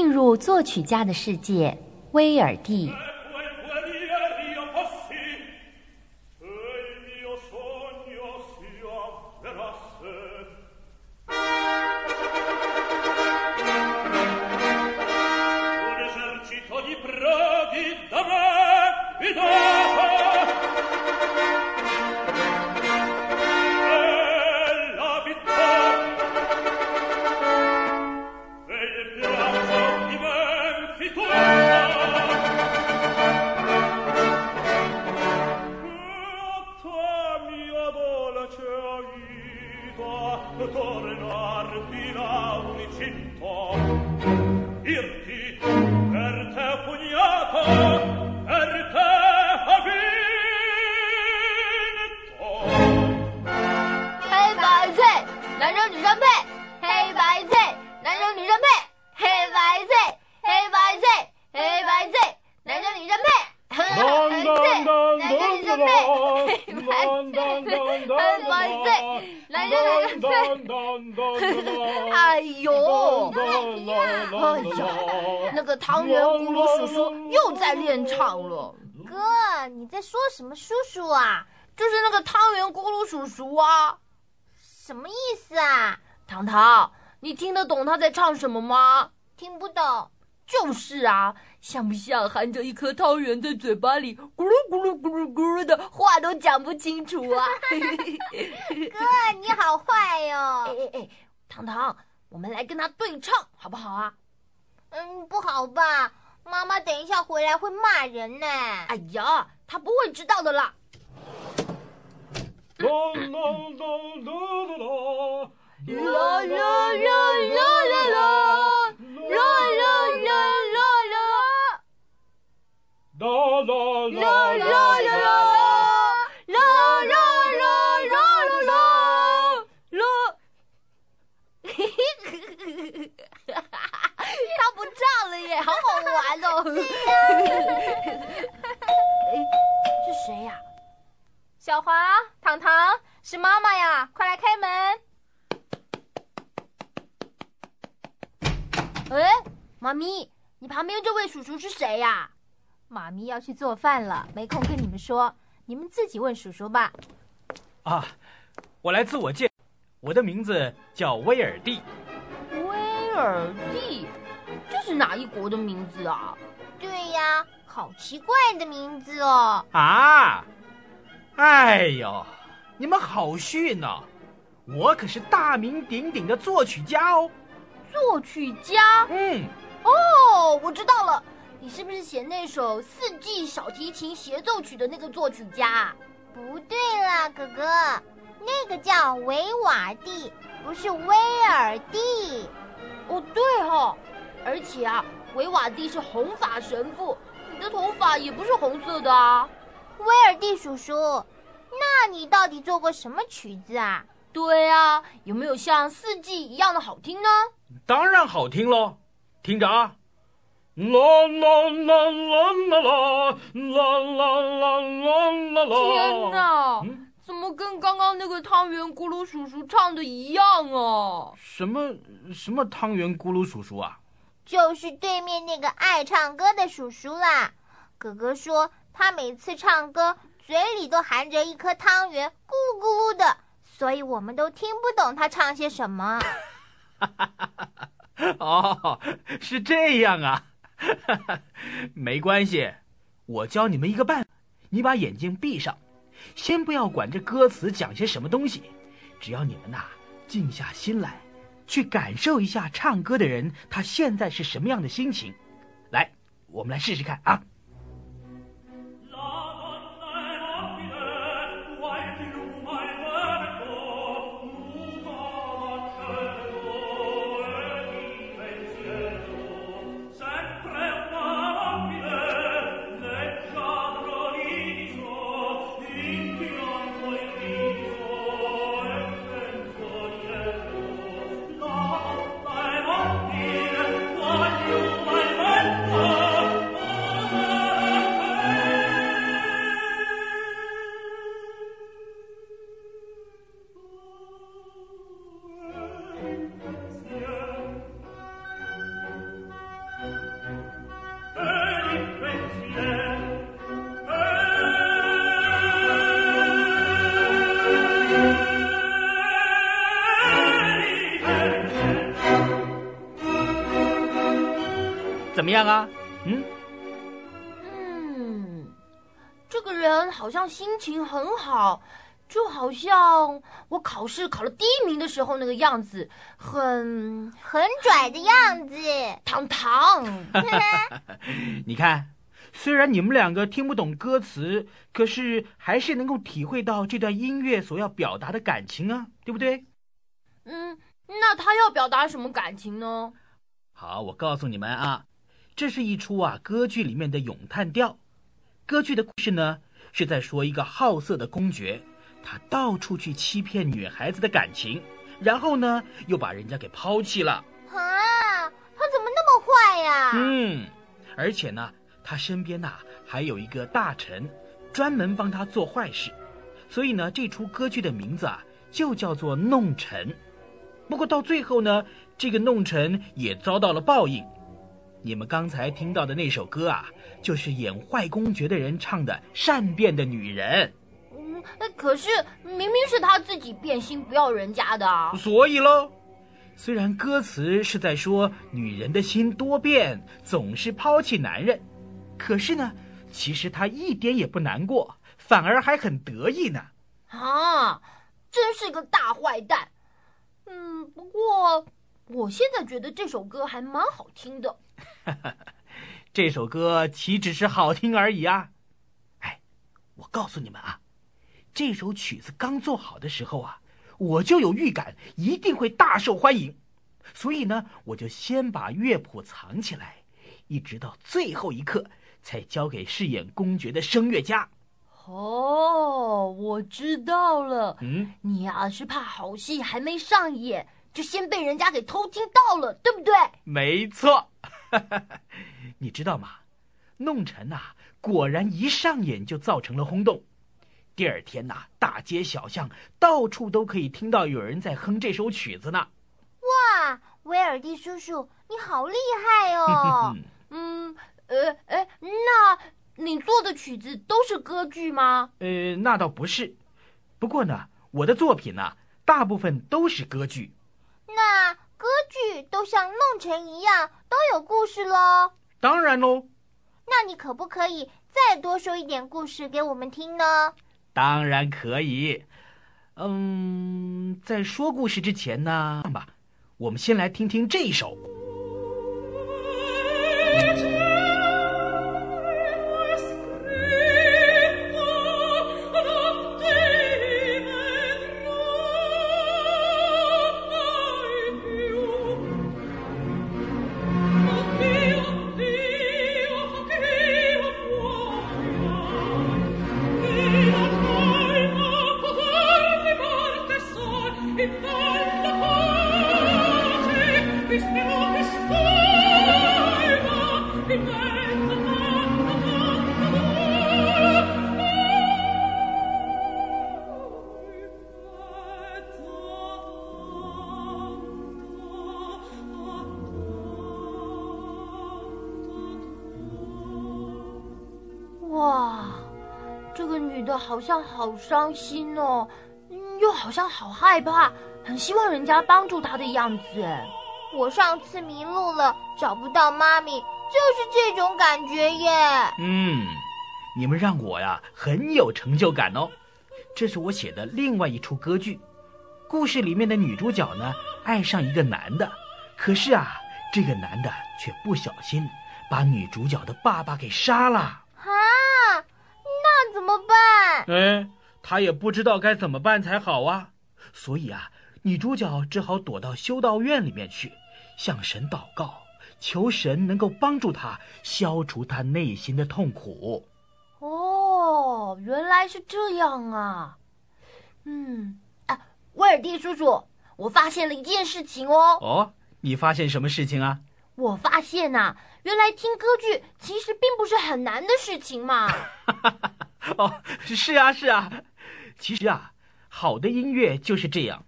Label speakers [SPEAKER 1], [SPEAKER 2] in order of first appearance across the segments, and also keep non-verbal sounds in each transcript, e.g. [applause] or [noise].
[SPEAKER 1] 进入作曲家的世界，威尔第。
[SPEAKER 2] 黑白男生女生配黑白男生女生配黑白黑白黑白男生女生配黑白男生女生配哎哎呀那个汤圆
[SPEAKER 3] 哥，你在说什么叔叔啊？
[SPEAKER 2] 就是那个汤圆咕噜叔叔啊。
[SPEAKER 3] 什么意思啊？
[SPEAKER 2] 糖糖，你听得懂他在唱什么吗？
[SPEAKER 3] 听不懂。
[SPEAKER 2] 就是啊，像不像含着一颗汤圆在嘴巴里咕噜咕噜咕噜咕噜的话都讲不清楚啊？[laughs]
[SPEAKER 3] 哥，你好坏哟！
[SPEAKER 2] 哎哎哎，糖糖，我们来跟他对唱好不好啊？
[SPEAKER 3] 嗯，不好吧？妈妈等一下回来会骂人呢。
[SPEAKER 2] 哎呀，她不会知道的啦。啦啦啦啦啦啦啦啦啦。啦啦啦啦啦，不唱了耶，好好玩哦！[laughs] 哎，是谁呀？
[SPEAKER 4] 小华、糖糖，是妈妈呀！快来开门。
[SPEAKER 2] 哎，妈咪，你旁边这位叔叔是谁呀？
[SPEAKER 4] 妈咪要去做饭了，没空跟你们说，你们自己问叔叔吧。
[SPEAKER 5] 啊，我来自我介，我的名字叫威尔蒂。
[SPEAKER 2] 威尔蒂，这是哪一国的名字啊？
[SPEAKER 3] 对呀，好奇怪的名字哦。
[SPEAKER 5] 啊，哎呦，你们好逊哦！我可是大名鼎鼎的作曲家哦。
[SPEAKER 2] 作曲家？
[SPEAKER 5] 嗯。
[SPEAKER 2] 哦，我知道了，你是不是写那首《四季小提琴协奏曲》的那个作曲家？
[SPEAKER 3] 不对啦，哥哥，那个叫维瓦蒂，不是威尔蒂。
[SPEAKER 2] 而且啊，维瓦蒂是红发神父，你的头发也不是红色的啊。
[SPEAKER 3] 威尔蒂叔叔，那你到底做过什么曲子啊？
[SPEAKER 2] 对啊，有没有像《四季》一样的好听呢？
[SPEAKER 5] 当然好听喽，听着啊，啦啦啦啦啦啦啦啦啦啦啦！
[SPEAKER 2] 天哪，怎么跟刚刚那个汤圆咕噜叔叔唱的一样啊？
[SPEAKER 5] 什么什么汤圆咕噜叔叔啊？
[SPEAKER 3] 就是对面那个爱唱歌的叔叔啦。哥哥说他每次唱歌嘴里都含着一颗汤圆，咕噜咕噜的，所以我们都听不懂他唱些什么。
[SPEAKER 5] 哈哈哈哈哈！哦，是这样啊，没关系，我教你们一个办法，你把眼睛闭上，先不要管这歌词讲些什么东西，只要你们呐静下心来，去感受一下唱歌的人他现在是什么样的心情。来，我们来试试看啊。么样啊？嗯
[SPEAKER 2] 嗯，这个人好像心情很好，就好像我考试考了第一名的时候那个样子，很
[SPEAKER 3] 很拽的样子。
[SPEAKER 2] 糖糖。[laughs]
[SPEAKER 5] 你看，虽然你们两个听不懂歌词，可是还是能够体会到这段音乐所要表达的感情啊，对不对？
[SPEAKER 2] 嗯，那他要表达什么感情呢？
[SPEAKER 5] 好，我告诉你们啊，这是一出啊歌剧里面的咏叹调。歌剧的故事呢，是在说一个好色的公爵，他到处去欺骗女孩子的感情，然后呢，又把人家给抛弃了。
[SPEAKER 3] 啊，他怎么那么坏呀？
[SPEAKER 5] 嗯，而且呢，他身边呐、还有一个大臣，专门帮他做坏事，所以呢，这出歌剧的名字啊，就叫做《弄臣》。不过到最后呢，这个弄臣也遭到了报应。你们刚才听到的那首歌啊，就是演坏公爵的人唱的《善变的女人
[SPEAKER 2] 嗯，可是明明是他自己变心不要人家的啊》。。
[SPEAKER 5] 所以喽，虽然歌词是在说女人的心多变，总是抛弃男人，可是呢，其实他一点也不难过，反而还很得意呢。
[SPEAKER 2] 啊，真是个大坏蛋。嗯，不过我现在觉得这首歌还蛮好听的。[laughs]
[SPEAKER 5] 这首歌岂只是好听而已啊！哎，我告诉你们啊，这首曲子刚做好的时候啊，我就有预感一定会大受欢迎，所以呢，我就先把乐谱藏起来，一直到最后一刻才交给饰演公爵的声乐家。
[SPEAKER 2] 哦，我知道了，
[SPEAKER 5] 嗯，
[SPEAKER 2] 你呀、是怕好戏还没上演，就先被人家给偷听到了，对不对？
[SPEAKER 5] 没错，[laughs] 你知道吗？弄臣呐、果然一上演就造成了轰动。第二天呐、大街小巷到处都可以听到有人在哼这首曲子呢。
[SPEAKER 3] 哇，威尔蒂叔叔，你好厉害哦！[laughs]
[SPEAKER 2] 嗯，呃，哎，那你做的曲子都是歌剧吗？
[SPEAKER 5] 呃，那倒不是，不过呢，我的作品呢、大部分都是歌剧。
[SPEAKER 3] 那歌剧都像弄成一样都有故事喽。
[SPEAKER 5] 当然喽，
[SPEAKER 3] 那你可不可以再多说一点故事给我们听呢？
[SPEAKER 5] 当然可以。嗯，在说故事之前呢，吧，我们先来听听这一首。
[SPEAKER 2] 好像好伤心哦，嗯又好像好害怕，很希望人家帮助他的样子。哎
[SPEAKER 3] 我上次迷路了，找不到妈咪，就是这种感觉耶。
[SPEAKER 5] 嗯，你们让我呀很有成就感哦。这是我写的另外一出歌剧，故事里面的女主角呢爱上一个男的，可是啊，这个男的却不小心把女主角的爸爸给杀了。
[SPEAKER 3] 怎么办？
[SPEAKER 5] 哎，他也不知道该怎么办才好啊，所以啊，女主角只好躲到修道院里面去，向神祷告，求神能够帮助她消除她内心的痛苦。
[SPEAKER 2] 哦，原来是这样啊。嗯，啊，威尔蒂叔叔，我发现了一件事情哦。
[SPEAKER 5] 哦，你发现什么事情啊？
[SPEAKER 2] 我发现呐、原来听歌剧其实并不是很难的事情嘛。[laughs]
[SPEAKER 5] 哦，是啊，是啊。其实啊，好的音乐就是这样，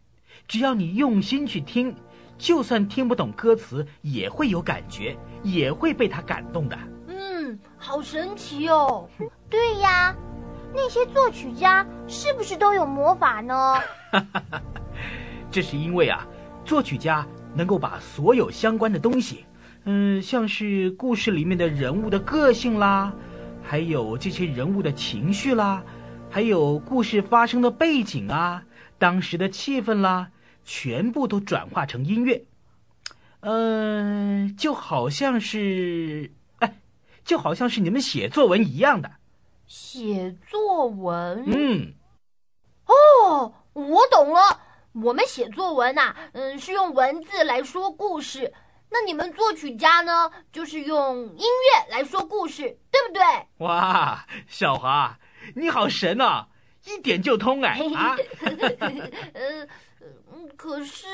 [SPEAKER 5] 只要你用心去听，就算听不懂歌词，也会有感觉，也会被它感动的。
[SPEAKER 2] 嗯，好神奇哦。
[SPEAKER 3] 对呀，那些作曲家是不是都有魔法呢？[laughs]
[SPEAKER 5] 这是因为啊，作曲家能够把所有相关的东西嗯，像是故事里面的人物的个性啦，还有这些人物的情绪啦，还有故事发生的背景啊，当时的气氛啦，全部都转化成音乐。嗯，就好像是，哎，就好像是你们写作文一样的。
[SPEAKER 2] 写作文？
[SPEAKER 5] 嗯。
[SPEAKER 2] 哦，我懂了。我们写作文呐，嗯，是用文字来说故事。那你们作曲家呢，就是用音乐来说故事，对不对？
[SPEAKER 5] 哇，小华，你好神啊，一点就通哎啊！[laughs] [laughs]
[SPEAKER 2] 呃，可是，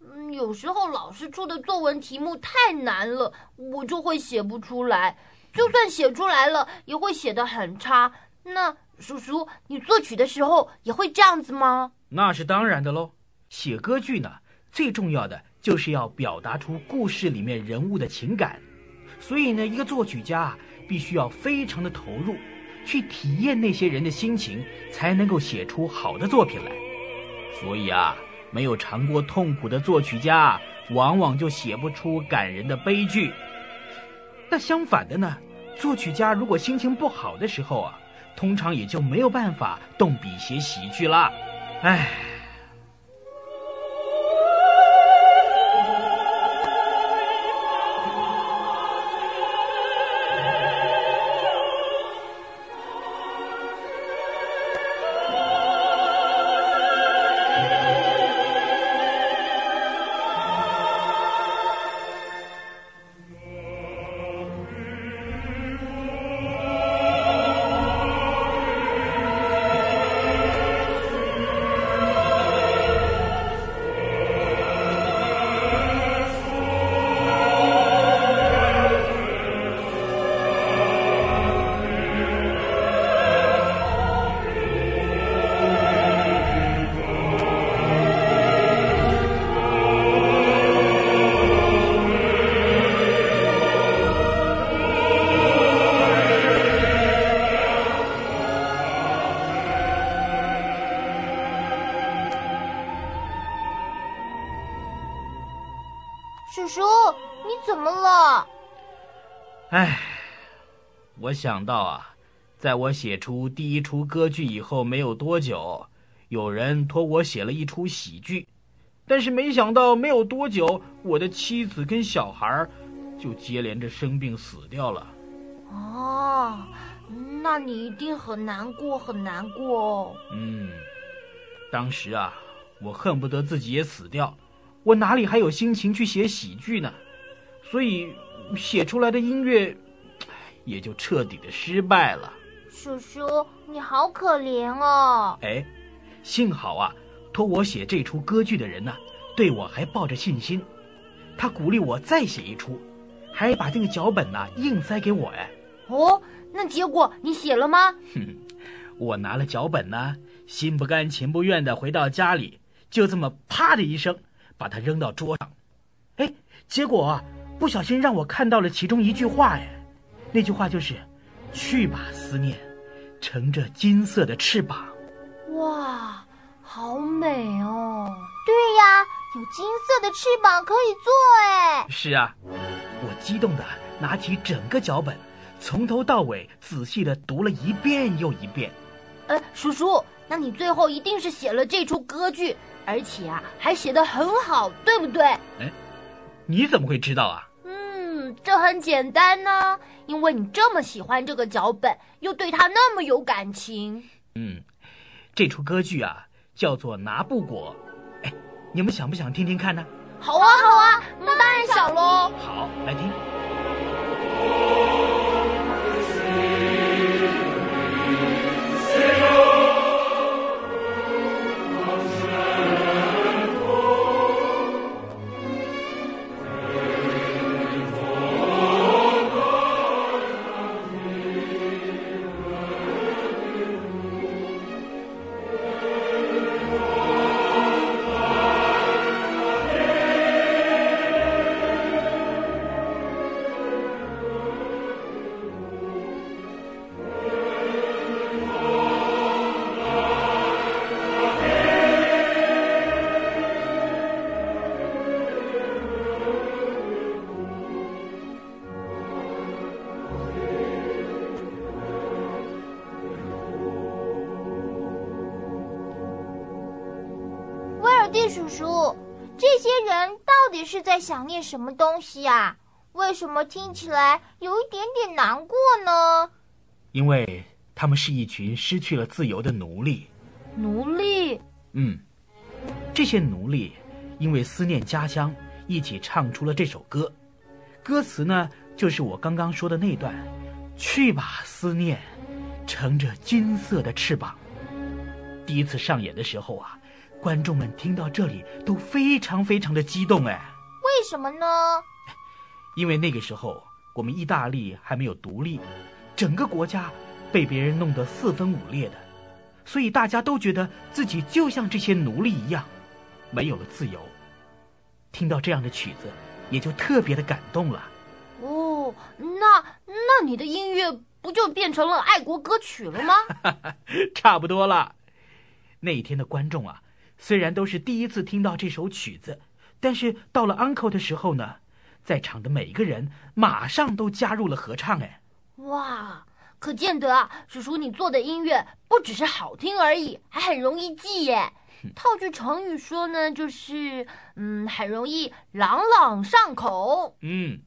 [SPEAKER 2] 嗯，有时候老师出的作文题目太难了，我就会写不出来。就算写出来了，也会写得很差。那叔叔，你作曲的时候也会这样子吗？
[SPEAKER 5] 那是当然的喽。写歌剧呢，最重要的。就是要表达出故事里面人物的情感，所以呢，一个作曲家必须要非常的投入，去体验那些人的心情，才能够写出好的作品来。所以啊，没有尝过痛苦的作曲家，往往就写不出感人的悲剧。那相反的呢，作曲家如果心情不好的时候啊，通常也就没有办法动笔写喜剧了。唉，我想到啊，在我写出第一出歌剧以后没有多久，有人托我写了一出喜剧，但是没想到没有多久，我的妻子跟小孩就接连着生病死掉了。
[SPEAKER 2] 哦，那你一定很难过，很难过哦。
[SPEAKER 5] 嗯，当时啊，我恨不得自己也死掉，我哪里还有心情去写喜剧呢？所以。写出来的音乐，也就彻底的失败了。
[SPEAKER 3] 叔叔，你好可怜哦。
[SPEAKER 5] 哎，幸好啊，托我写这出歌剧的人呢，对我还抱着信心，他鼓励我再写一出，还把这个脚本呢硬塞给我哎。
[SPEAKER 2] 哦，那结果你写了吗？
[SPEAKER 5] 哼，我拿了脚本呢，心不甘情不愿的回到家里，就这么啪的一声把它扔到桌上。哎，结果。不小心让我看到了其中一句话哎，那句话就是“去吧，思念，乘着金色的翅膀”。
[SPEAKER 2] 哇，好美哦！
[SPEAKER 3] 对呀，有金色的翅膀可以做哎。
[SPEAKER 5] 是啊，我激动的拿起整个脚本，从头到尾仔细的读了一遍又一遍。
[SPEAKER 2] 呃，叔叔，那你最后一定是写了这出歌剧，而且啊，还写得很好，对不对？
[SPEAKER 5] 哎，你怎么会知道啊？
[SPEAKER 2] 这很简单呢，因为你这么喜欢这个脚本，又对他那么有感情。
[SPEAKER 5] 嗯，这出歌剧啊，叫做《拿布果》。哎，你们想不想听听看呢？
[SPEAKER 2] 好啊，好啊，那当然想喽。
[SPEAKER 5] 好，来听。
[SPEAKER 3] 叔叔，这些人到底是在想念什么东西啊？为什么听起来有一点点难过呢？
[SPEAKER 5] 因为他们是一群失去了自由的奴隶。
[SPEAKER 2] 奴隶？
[SPEAKER 5] 嗯，这些奴隶因为思念家乡，一起唱出了这首歌。歌词呢，就是我刚刚说的那段：“去吧，思念，乘着金色的翅膀。”第一次上演的时候啊，观众们听到这里都非常非常的激动哎。
[SPEAKER 3] 为什么呢？
[SPEAKER 5] 因为那个时候我们意大利还没有独立，整个国家被别人弄得四分五裂的，所以大家都觉得自己就像这些奴隶一样，没有了自由。听到这样的曲子，也就特别的感动了。
[SPEAKER 2] 哦，那那你的音乐不就变成了爱国歌曲了吗？[laughs]
[SPEAKER 5] 差不多了。那一天的观众啊，虽然都是第一次听到这首曲子，但是到了 uncle 的时候呢。在场的每一个人马上都加入了合唱，哎，
[SPEAKER 2] 哇，可见得啊，叔叔你做的音乐不只是好听而已，还很容易记耶。套句成语说呢，就是嗯，很容易朗朗上口。
[SPEAKER 5] 嗯，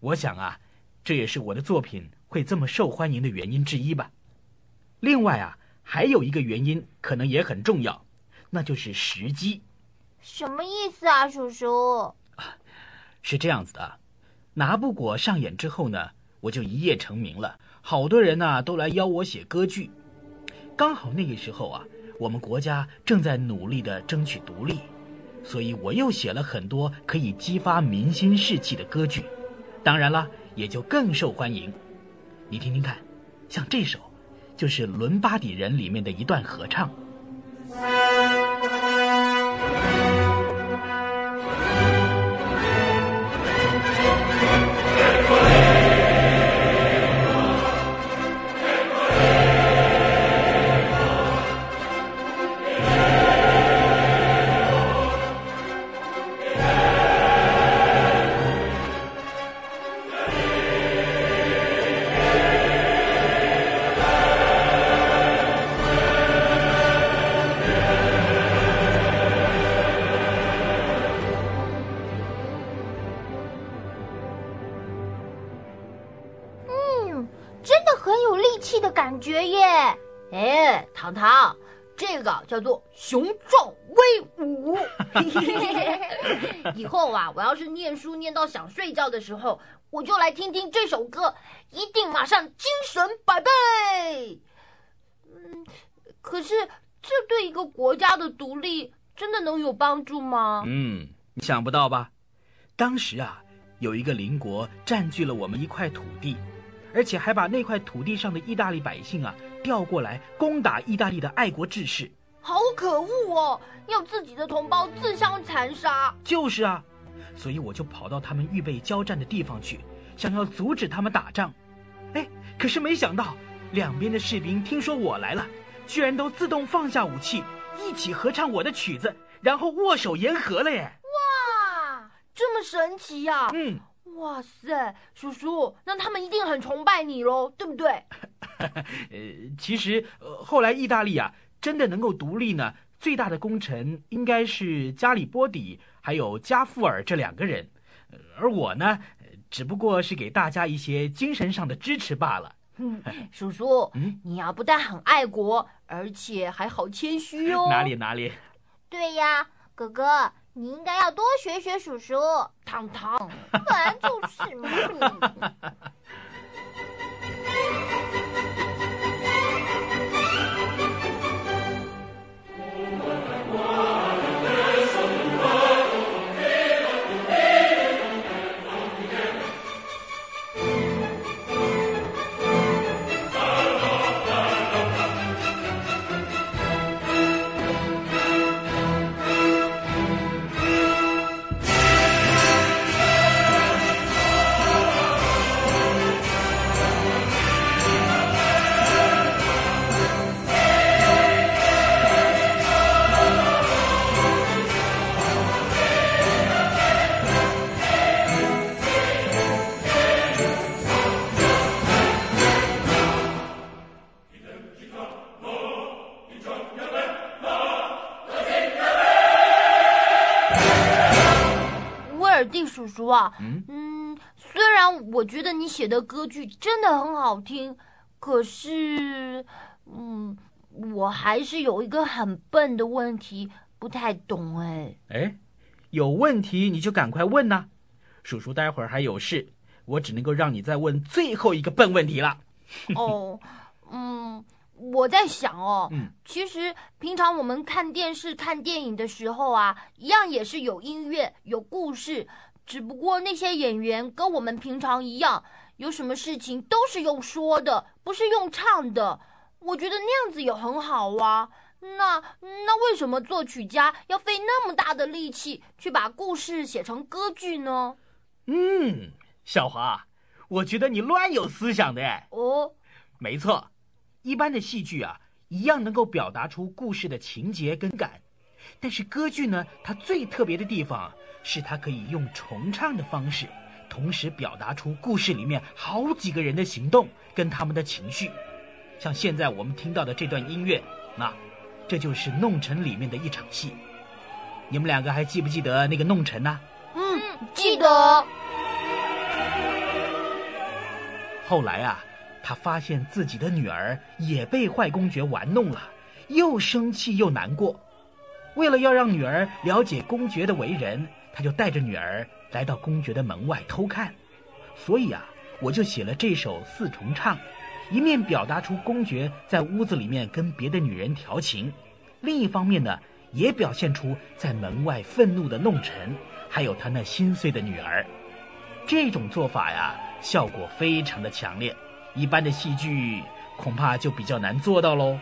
[SPEAKER 5] 我想啊，这也是我的作品会这么受欢迎的原因之一吧。另外啊，还有一个原因可能也很重要，那就是时机。
[SPEAKER 3] 什么意思啊，叔叔？
[SPEAKER 5] 是这样子的，拿布果上演之后呢，我就一夜成名了，好多人呢都来邀我写歌剧。刚好那个时候啊，我们国家正在努力的争取独立，所以我又写了很多可以激发民心士气的歌剧，当然了，也就更受欢迎。你听听看，像这首，就是《伦巴底人》里面的一段合唱。
[SPEAKER 2] 叫做雄壮威武。[laughs] 以后啊，我要是念书念到想睡觉的时候，我就来听听这首歌，一定马上精神百倍。嗯，可是这对一个国家的独立真的能有帮助吗？
[SPEAKER 5] 嗯，你想不到吧？当时啊，有一个邻国占据了我们一块土地。而且还把那块土地上的意大利百姓啊调过来攻打意大利的爱国志士，
[SPEAKER 2] 好可恶哦！要自己的同胞自相残杀。
[SPEAKER 5] 就是啊，所以我就跑到他们预备交战的地方去，想要阻止他们打仗。哎，可是没想到，两边的士兵听说我来了，居然都自动放下武器，一起合唱我的曲子，然后握手言和了耶！
[SPEAKER 2] 哇，这么神奇呀！
[SPEAKER 5] 嗯。
[SPEAKER 2] 哇塞，叔叔，那他们一定很崇拜你喽，对不对？[laughs]
[SPEAKER 5] 呃，其实，呃，后来意大利啊，真的能够独立呢，最大的功臣应该是加里波底还有加富尔这两个人，而我呢，只不过是给大家一些精神上的支持罢了。
[SPEAKER 2] 嗯，[laughs] 叔叔，嗯，你呀，不但很爱国，而且还好谦虚哦。
[SPEAKER 5] 哪里哪里？
[SPEAKER 3] 对呀，哥哥。你应该要多学学叔叔，
[SPEAKER 2] 糖糖，[laughs]
[SPEAKER 3] 本来就是嘛。
[SPEAKER 2] 叔啊，
[SPEAKER 5] 嗯，
[SPEAKER 2] 嗯，虽然我觉得你写的歌剧真的很好听，可是，嗯，我还是有一个很笨的问题，不太懂哎。
[SPEAKER 5] 哎，有问题你就赶快问呐、叔叔待会儿还有事，我只能够让你再问最后一个笨问题了。
[SPEAKER 2] 哦，嗯，我在想哦，
[SPEAKER 5] 嗯
[SPEAKER 2] 其实平常我们看电视、看电影的时候啊，一样也是有音乐、有故事，只不过那些演员跟我们平常一样，有什么事情都是用说的，不是用唱的。我觉得那样子也很好啊。那那为什么作曲家要费那么大的力气去把故事写成歌剧呢？
[SPEAKER 5] 嗯，小华，我觉得你乱有思想的哎。
[SPEAKER 2] 哦，
[SPEAKER 5] 没错，一般的戏剧啊，一样能够表达出故事的情节跟感，但是歌剧呢，它最特别的地方是它可以用重唱的方式，同时表达出故事里面好几个人的行动跟他们的情绪。像现在我们听到的这段音乐，那这就是《弄臣》里面的一场戏。你们两个还记不记得那个弄臣呢？
[SPEAKER 2] 嗯，记得。
[SPEAKER 5] 后来啊，他发现自己的女儿也被坏公爵玩弄了，又生气又难过。为了要让女儿了解公爵的为人，他就带着女儿来到公爵的门外偷看。所以啊，我就写了这首四重唱，一面表达出公爵在屋子里面跟别的女人调情，另一方面呢，也表现出在门外愤怒的弄臣，还有他那心碎的女儿。这种做法呀，效果非常的强烈，一般的戏剧恐怕就比较难做到喽。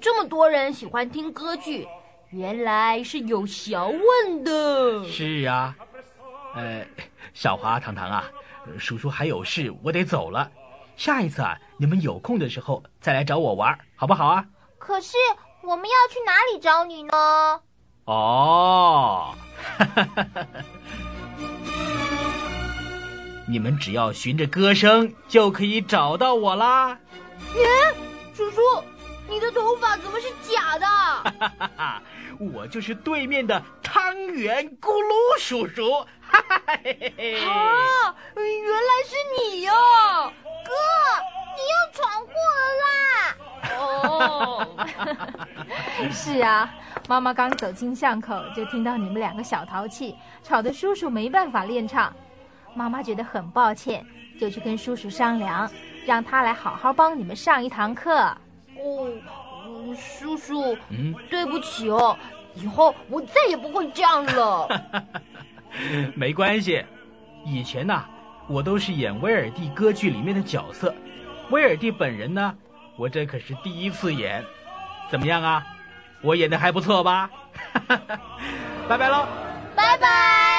[SPEAKER 2] 这么多人喜欢听歌剧，原来是有学问的。
[SPEAKER 5] 是啊，呃，小华、糖糖啊，叔叔还有事，我得走了。下一次啊，你们有空的时候再来找我玩，好不好啊？
[SPEAKER 3] 可是我们要去哪里找你呢？
[SPEAKER 5] 哦，[laughs] 你们只要循着歌声就可以找到我啦。
[SPEAKER 2] 叔叔，你的头发怎么是假的？
[SPEAKER 5] 哈哈哈哈，我就是对面的汤圆咕噜叔叔。哈哈嘿嘿嘿。
[SPEAKER 2] 啊，原来是你哟、
[SPEAKER 3] 哥，你又闯祸了啦！
[SPEAKER 2] 哦，[laughs]
[SPEAKER 4] 是啊，妈妈刚走进巷口，就听到你们两个小淘气，吵得叔叔没办法练唱。妈妈觉得很抱歉，就去跟叔叔商量，让他来好好帮你们上一堂课。
[SPEAKER 2] 叔叔，
[SPEAKER 5] 嗯，
[SPEAKER 2] 对不起哦，以后我再也不会这样了。[laughs]
[SPEAKER 5] 没关系，以前呐、我都是演威尔第歌剧里面的角色，威尔第本人呢，我这可是第一次演，怎么样啊？我演的还不错吧？[laughs] 拜拜喽。
[SPEAKER 3] 拜拜。